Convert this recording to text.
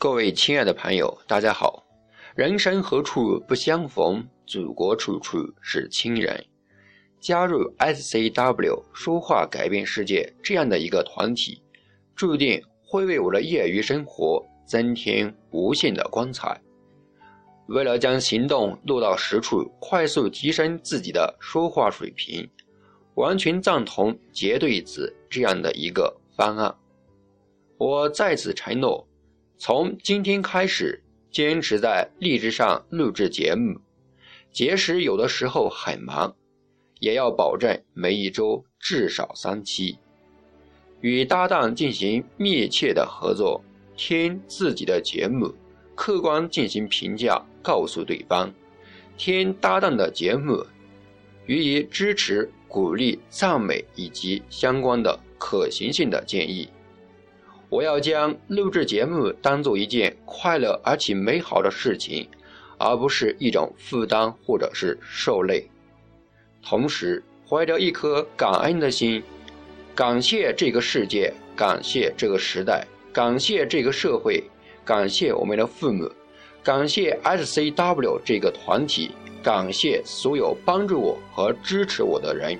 各位亲爱的朋友，大家好！人生何处不相逢，祖国处处是亲人。加入 SCW 说话改变世界这样的一个团体，注定会为我的业余生活增添无限的光彩。为了将行动落到实处，快速提升自己的说话水平，完全赞同“结对子”这样的一个方案。我在此承诺。从今天开始，坚持在励志上录制节目，即使有的时候很忙，也要保证每一周至少三期。与搭档进行密切的合作，听自己的节目，客观进行评价，告诉对方；听搭档的节目，予以支持、鼓励、赞美以及相关的可行性的建议。我要将录制节目当做一件快乐而且美好的事情，而不是一种负担或者是受累。同时，怀着一颗感恩的心，感谢这个世界，感谢这个时代，感谢这个社会，感谢我们的父母，感谢 SCW 这个团体，感谢所有帮助我和支持我的人。